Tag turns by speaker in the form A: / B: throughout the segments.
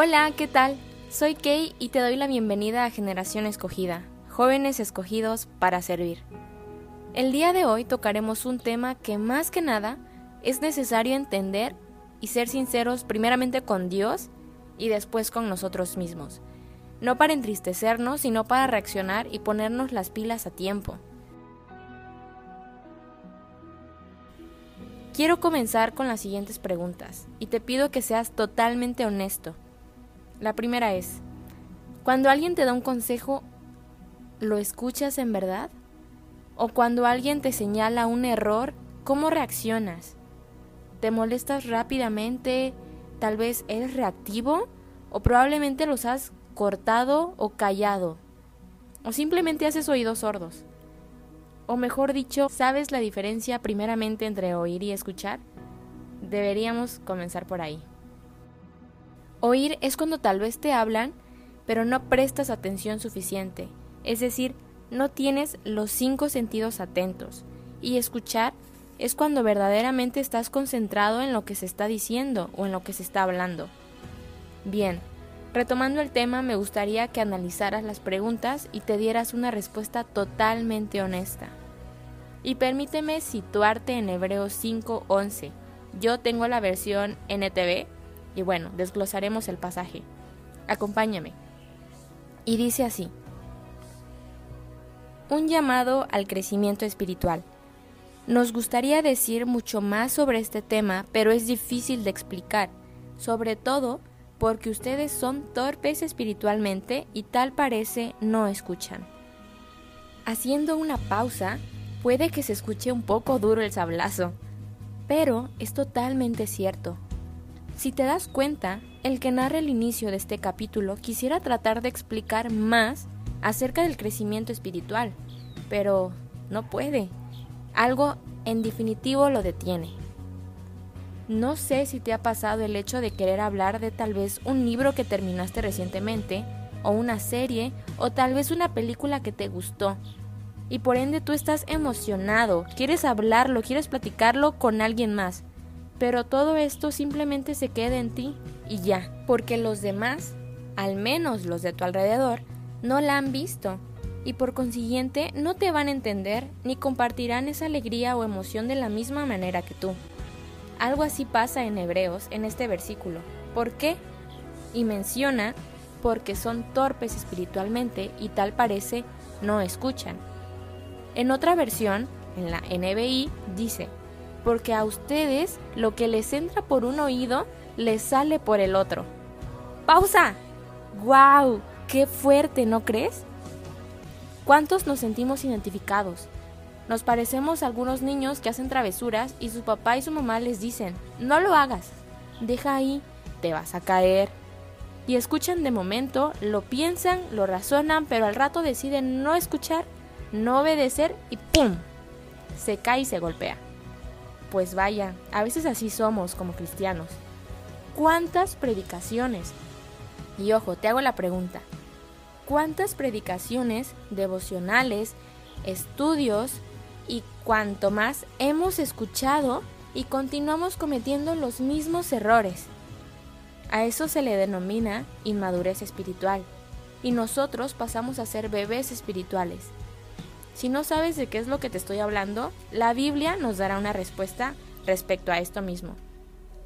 A: Hola, ¿qué tal? Soy Kay y te doy la bienvenida a Generación Escogida, jóvenes escogidos para servir. El día de hoy tocaremos un tema que más que nada es necesario entender y ser sinceros primeramente con Dios y después con nosotros mismos. No para entristecernos, sino para reaccionar y ponernos las pilas a tiempo. Quiero comenzar con las siguientes preguntas y te pido que seas totalmente honesto. La primera es, cuando alguien te da un consejo, ¿lo escuchas en verdad? ¿O cuando alguien te señala un error, cómo reaccionas? ¿Te molestas rápidamente? ¿Tal vez eres reactivo? ¿O probablemente los has cortado o callado? ¿O simplemente haces oídos sordos? O mejor dicho, ¿sabes la diferencia primeramente entre oír y escuchar? Deberíamos comenzar por ahí. Oír es cuando tal vez te hablan, pero no prestas atención suficiente, es decir, no tienes los cinco sentidos atentos. Y escuchar es cuando verdaderamente estás concentrado en lo que se está diciendo o en lo que se está hablando. Bien, retomando el tema, me gustaría que analizaras las preguntas y te dieras una respuesta totalmente honesta. Y permíteme situarte en Hebreos 5:11. Yo tengo la versión NTV y bueno, desglosaremos el pasaje. Acompáñame. Y dice así. Un llamado al crecimiento espiritual. Nos gustaría decir mucho más sobre este tema, pero es difícil de explicar, sobre todo porque ustedes son torpes espiritualmente y tal parece no escuchan. Haciendo una pausa, puede que se escuche un poco duro el sablazo, pero es totalmente cierto. Si te das cuenta, el que narra el inicio de este capítulo quisiera tratar de explicar más acerca del crecimiento espiritual, pero no puede. Algo en definitivo lo detiene. No sé si te ha pasado el hecho de querer hablar de tal vez un libro que terminaste recientemente, o una serie, o tal vez una película que te gustó. Y por ende tú estás emocionado, quieres hablarlo, quieres platicarlo con alguien más pero todo esto simplemente se queda en ti y ya, porque los demás, al menos los de tu alrededor, no la han visto y por consiguiente no te van a entender ni compartirán esa alegría o emoción de la misma manera que tú. Algo así pasa en Hebreos en este versículo. ¿Por qué? Y menciona porque son torpes espiritualmente y tal parece no escuchan. En otra versión, en la NBI, dice, porque a ustedes lo que les entra por un oído les sale por el otro. ¡Pausa! ¡Guau! ¡Qué fuerte, ¿no crees? ¿Cuántos nos sentimos identificados? Nos parecemos a algunos niños que hacen travesuras y su papá y su mamá les dicen, no lo hagas, deja ahí, te vas a caer. Y escuchan de momento, lo piensan, lo razonan, pero al rato deciden no escuchar, no obedecer y ¡pum! Se cae y se golpea. Pues vaya, a veces así somos como cristianos. ¿Cuántas predicaciones? Y ojo, te hago la pregunta. ¿Cuántas predicaciones, devocionales, estudios y cuanto más hemos escuchado y continuamos cometiendo los mismos errores? A eso se le denomina inmadurez espiritual y nosotros pasamos a ser bebés espirituales. Si no sabes de qué es lo que te estoy hablando, la Biblia nos dará una respuesta respecto a esto mismo.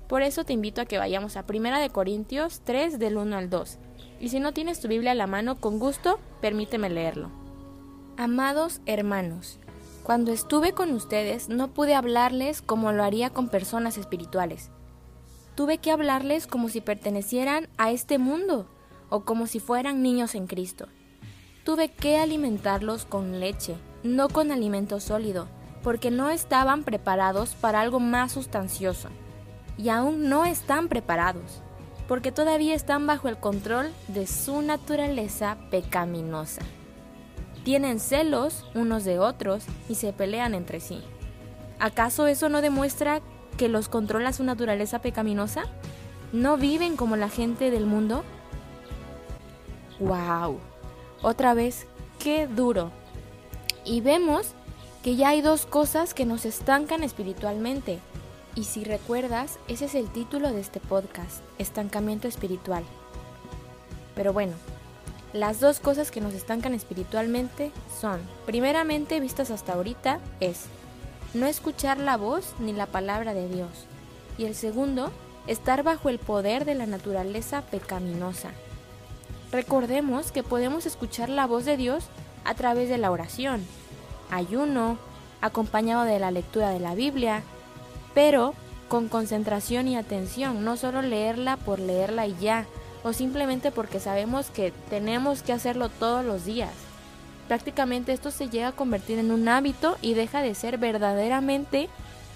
A: Por eso te invito a que vayamos a 1 de Corintios 3 del 1 al 2. Y si no tienes tu Biblia a la mano, con gusto, permíteme leerlo. Amados hermanos, cuando estuve con ustedes no pude hablarles como lo haría con personas espirituales. Tuve que hablarles como si pertenecieran a este mundo o como si fueran niños en Cristo. Tuve que alimentarlos con leche, no con alimento sólido, porque no estaban preparados para algo más sustancioso. Y aún no están preparados, porque todavía están bajo el control de su naturaleza pecaminosa. Tienen celos unos de otros y se pelean entre sí. ¿Acaso eso no demuestra que los controla su naturaleza pecaminosa? ¿No viven como la gente del mundo? ¡Wow! Otra vez, qué duro. Y vemos que ya hay dos cosas que nos estancan espiritualmente. Y si recuerdas, ese es el título de este podcast, Estancamiento Espiritual. Pero bueno, las dos cosas que nos estancan espiritualmente son, primeramente vistas hasta ahorita, es no escuchar la voz ni la palabra de Dios. Y el segundo, estar bajo el poder de la naturaleza pecaminosa. Recordemos que podemos escuchar la voz de Dios a través de la oración, ayuno, acompañado de la lectura de la Biblia, pero con concentración y atención, no solo leerla por leerla y ya, o simplemente porque sabemos que tenemos que hacerlo todos los días. Prácticamente esto se llega a convertir en un hábito y deja de ser verdaderamente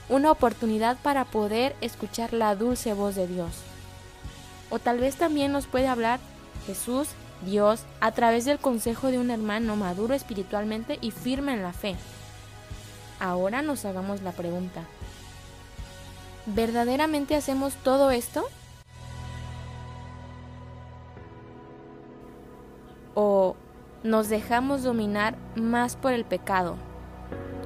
A: una oportunidad para poder escuchar la dulce voz de Dios. O tal vez también nos puede hablar Jesús, Dios, a través del consejo de un hermano maduro espiritualmente y firme en la fe. Ahora nos hagamos la pregunta. ¿Verdaderamente hacemos todo esto? ¿O nos dejamos dominar más por el pecado?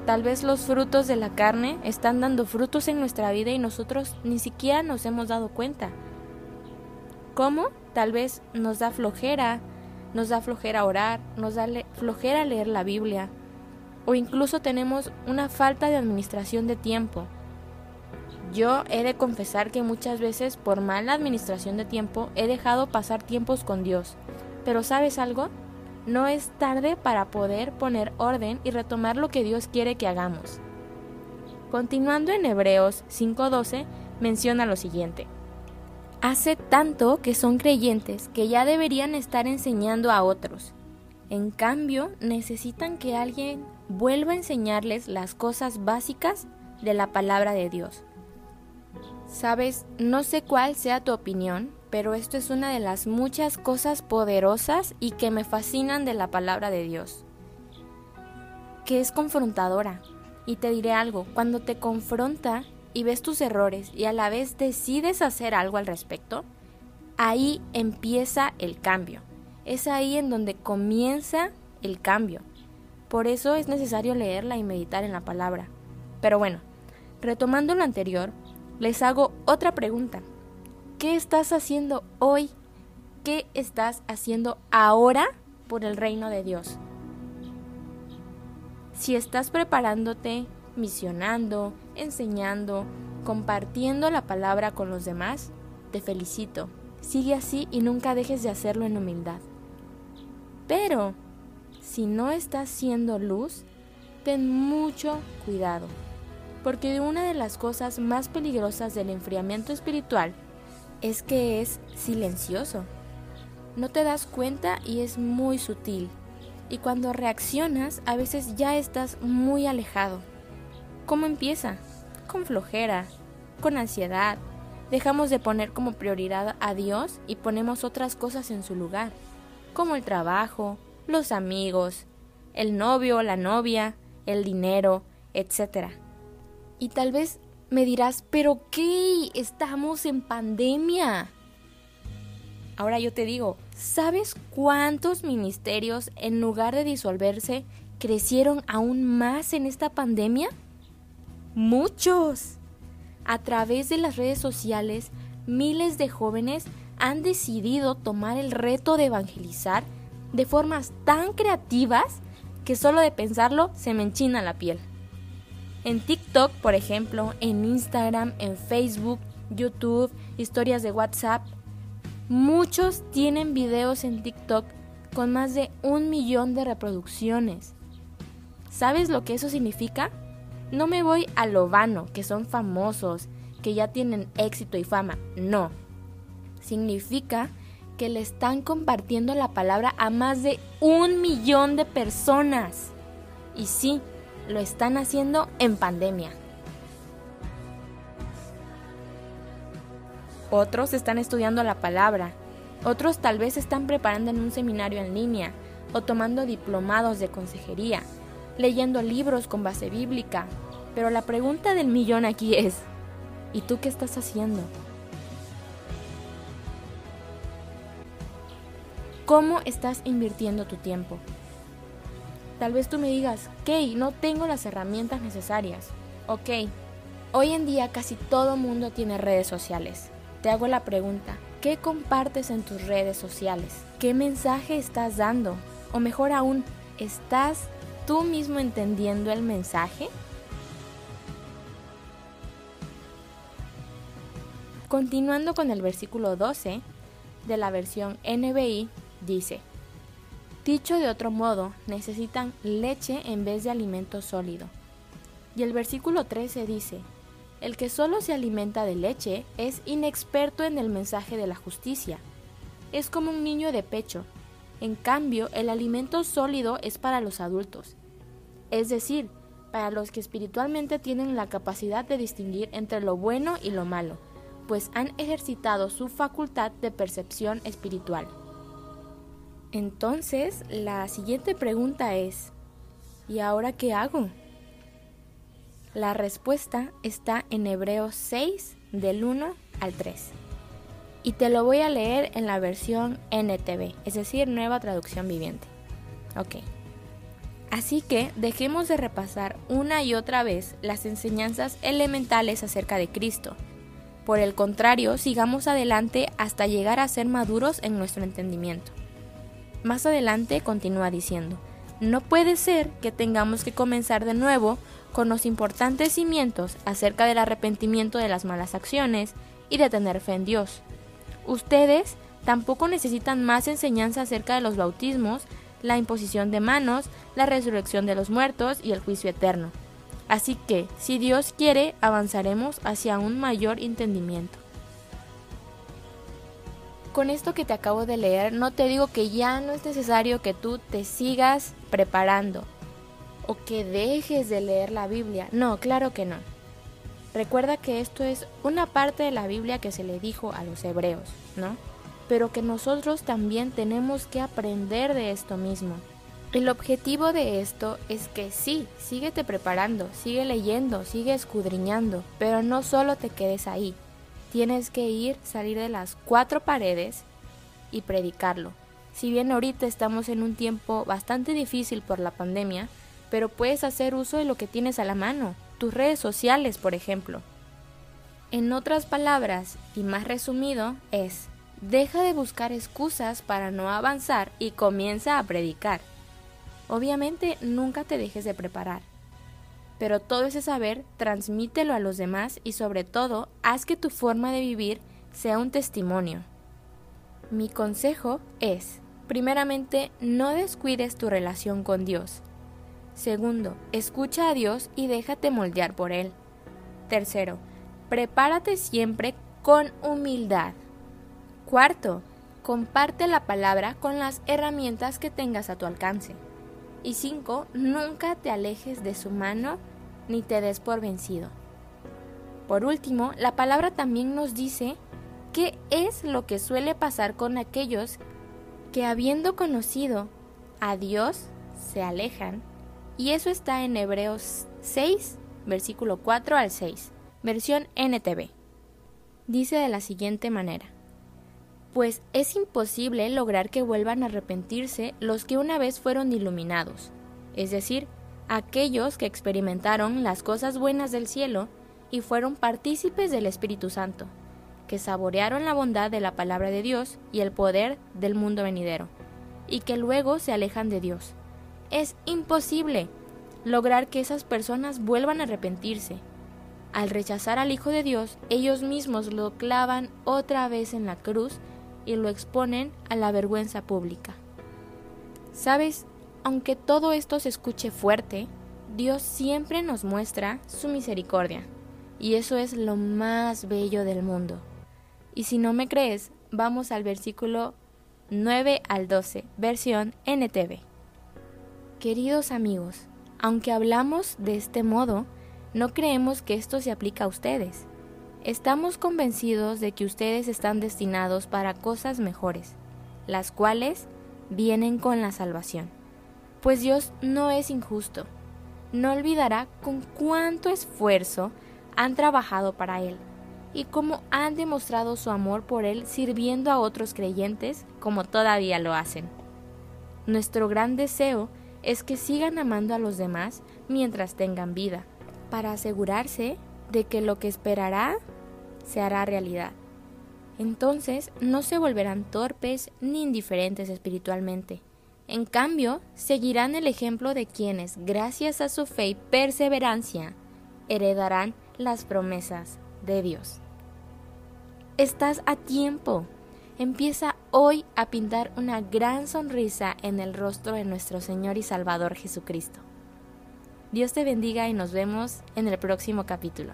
A: Tal vez los frutos de la carne están dando frutos en nuestra vida y nosotros ni siquiera nos hemos dado cuenta. ¿Cómo? Tal vez nos da flojera, nos da flojera orar, nos da flojera leer la Biblia, o incluso tenemos una falta de administración de tiempo. Yo he de confesar que muchas veces por mala administración de tiempo he dejado pasar tiempos con Dios. Pero ¿sabes algo? No es tarde para poder poner orden y retomar lo que Dios quiere que hagamos. Continuando en Hebreos 5:12, menciona lo siguiente. Hace tanto que son creyentes que ya deberían estar enseñando a otros. En cambio, necesitan que alguien vuelva a enseñarles las cosas básicas de la palabra de Dios. Sabes, no sé cuál sea tu opinión, pero esto es una de las muchas cosas poderosas y que me fascinan de la palabra de Dios. Que es confrontadora. Y te diré algo, cuando te confronta, y ves tus errores y a la vez decides hacer algo al respecto, ahí empieza el cambio. Es ahí en donde comienza el cambio. Por eso es necesario leerla y meditar en la palabra. Pero bueno, retomando lo anterior, les hago otra pregunta. ¿Qué estás haciendo hoy? ¿Qué estás haciendo ahora por el reino de Dios? Si estás preparándote misionando, enseñando, compartiendo la palabra con los demás, te felicito. Sigue así y nunca dejes de hacerlo en humildad. Pero, si no estás siendo luz, ten mucho cuidado, porque una de las cosas más peligrosas del enfriamiento espiritual es que es silencioso. No te das cuenta y es muy sutil. Y cuando reaccionas, a veces ya estás muy alejado. ¿Cómo empieza? Con flojera, con ansiedad. Dejamos de poner como prioridad a Dios y ponemos otras cosas en su lugar, como el trabajo, los amigos, el novio, la novia, el dinero, etc. Y tal vez me dirás, pero ¿qué? Estamos en pandemia. Ahora yo te digo, ¿sabes cuántos ministerios en lugar de disolverse crecieron aún más en esta pandemia? Muchos. A través de las redes sociales, miles de jóvenes han decidido tomar el reto de evangelizar de formas tan creativas que solo de pensarlo se me enchina la piel. En TikTok, por ejemplo, en Instagram, en Facebook, YouTube, historias de WhatsApp, muchos tienen videos en TikTok con más de un millón de reproducciones. ¿Sabes lo que eso significa? No me voy a lo vano, que son famosos, que ya tienen éxito y fama. No. Significa que le están compartiendo la palabra a más de un millón de personas. Y sí, lo están haciendo en pandemia. Otros están estudiando la palabra. Otros tal vez están preparando en un seminario en línea o tomando diplomados de consejería leyendo libros con base bíblica. Pero la pregunta del millón aquí es, ¿y tú qué estás haciendo? ¿Cómo estás invirtiendo tu tiempo? Tal vez tú me digas, Kay, no tengo las herramientas necesarias. Ok, hoy en día casi todo mundo tiene redes sociales. Te hago la pregunta, ¿Qué compartes en tus redes sociales? ¿Qué mensaje estás dando? O mejor aún, ¿estás tú mismo entendiendo el mensaje? Continuando con el versículo 12 de la versión NBI, dice, Dicho de otro modo, necesitan leche en vez de alimento sólido. Y el versículo 13 dice, el que solo se alimenta de leche es inexperto en el mensaje de la justicia. Es como un niño de pecho. En cambio, el alimento sólido es para los adultos. Es decir, para los que espiritualmente tienen la capacidad de distinguir entre lo bueno y lo malo, pues han ejercitado su facultad de percepción espiritual. Entonces, la siguiente pregunta es, ¿y ahora qué hago? La respuesta está en Hebreos 6 del 1 al 3. Y te lo voy a leer en la versión NTV, es decir, nueva traducción viviente. Ok. Así que dejemos de repasar una y otra vez las enseñanzas elementales acerca de Cristo. Por el contrario, sigamos adelante hasta llegar a ser maduros en nuestro entendimiento. Más adelante continúa diciendo, no puede ser que tengamos que comenzar de nuevo con los importantes cimientos acerca del arrepentimiento de las malas acciones y de tener fe en Dios. Ustedes tampoco necesitan más enseñanza acerca de los bautismos, la imposición de manos, la resurrección de los muertos y el juicio eterno. Así que, si Dios quiere, avanzaremos hacia un mayor entendimiento. Con esto que te acabo de leer, no te digo que ya no es necesario que tú te sigas preparando o que dejes de leer la Biblia. No, claro que no. Recuerda que esto es una parte de la Biblia que se le dijo a los hebreos, ¿no? Pero que nosotros también tenemos que aprender de esto mismo. El objetivo de esto es que sí, síguete preparando, sigue leyendo, sigue escudriñando, pero no solo te quedes ahí. Tienes que ir, salir de las cuatro paredes y predicarlo. Si bien ahorita estamos en un tiempo bastante difícil por la pandemia, pero puedes hacer uso de lo que tienes a la mano, tus redes sociales, por ejemplo. En otras palabras, y más resumido, es, deja de buscar excusas para no avanzar y comienza a predicar. Obviamente nunca te dejes de preparar, pero todo ese saber transmítelo a los demás y sobre todo haz que tu forma de vivir sea un testimonio. Mi consejo es, primeramente, no descuides tu relación con Dios. Segundo, escucha a Dios y déjate moldear por Él. Tercero, prepárate siempre con humildad. Cuarto, comparte la palabra con las herramientas que tengas a tu alcance. Y cinco, nunca te alejes de su mano ni te des por vencido. Por último, la palabra también nos dice qué es lo que suele pasar con aquellos que habiendo conocido a Dios se alejan y eso está en Hebreos 6, versículo 4 al 6, versión NTV. Dice de la siguiente manera, pues es imposible lograr que vuelvan a arrepentirse los que una vez fueron iluminados, es decir, aquellos que experimentaron las cosas buenas del cielo y fueron partícipes del Espíritu Santo, que saborearon la bondad de la palabra de Dios y el poder del mundo venidero, y que luego se alejan de Dios es imposible lograr que esas personas vuelvan a arrepentirse. Al rechazar al Hijo de Dios, ellos mismos lo clavan otra vez en la cruz y lo exponen a la vergüenza pública. ¿Sabes? Aunque todo esto se escuche fuerte, Dios siempre nos muestra su misericordia, y eso es lo más bello del mundo. Y si no me crees, vamos al versículo 9 al 12, versión NTV. Queridos amigos, aunque hablamos de este modo, no creemos que esto se aplica a ustedes. Estamos convencidos de que ustedes están destinados para cosas mejores, las cuales vienen con la salvación. Pues Dios no es injusto. No olvidará con cuánto esfuerzo han trabajado para Él y cómo han demostrado su amor por Él sirviendo a otros creyentes como todavía lo hacen. Nuestro gran deseo es que sigan amando a los demás mientras tengan vida, para asegurarse de que lo que esperará se hará realidad. entonces no se volverán torpes ni indiferentes espiritualmente. En cambio, seguirán el ejemplo de quienes, gracias a su fe y perseverancia, heredarán las promesas de Dios. Estás a tiempo. Empieza hoy a pintar una gran sonrisa en el rostro de nuestro Señor y Salvador Jesucristo. Dios te bendiga y nos vemos en el próximo capítulo.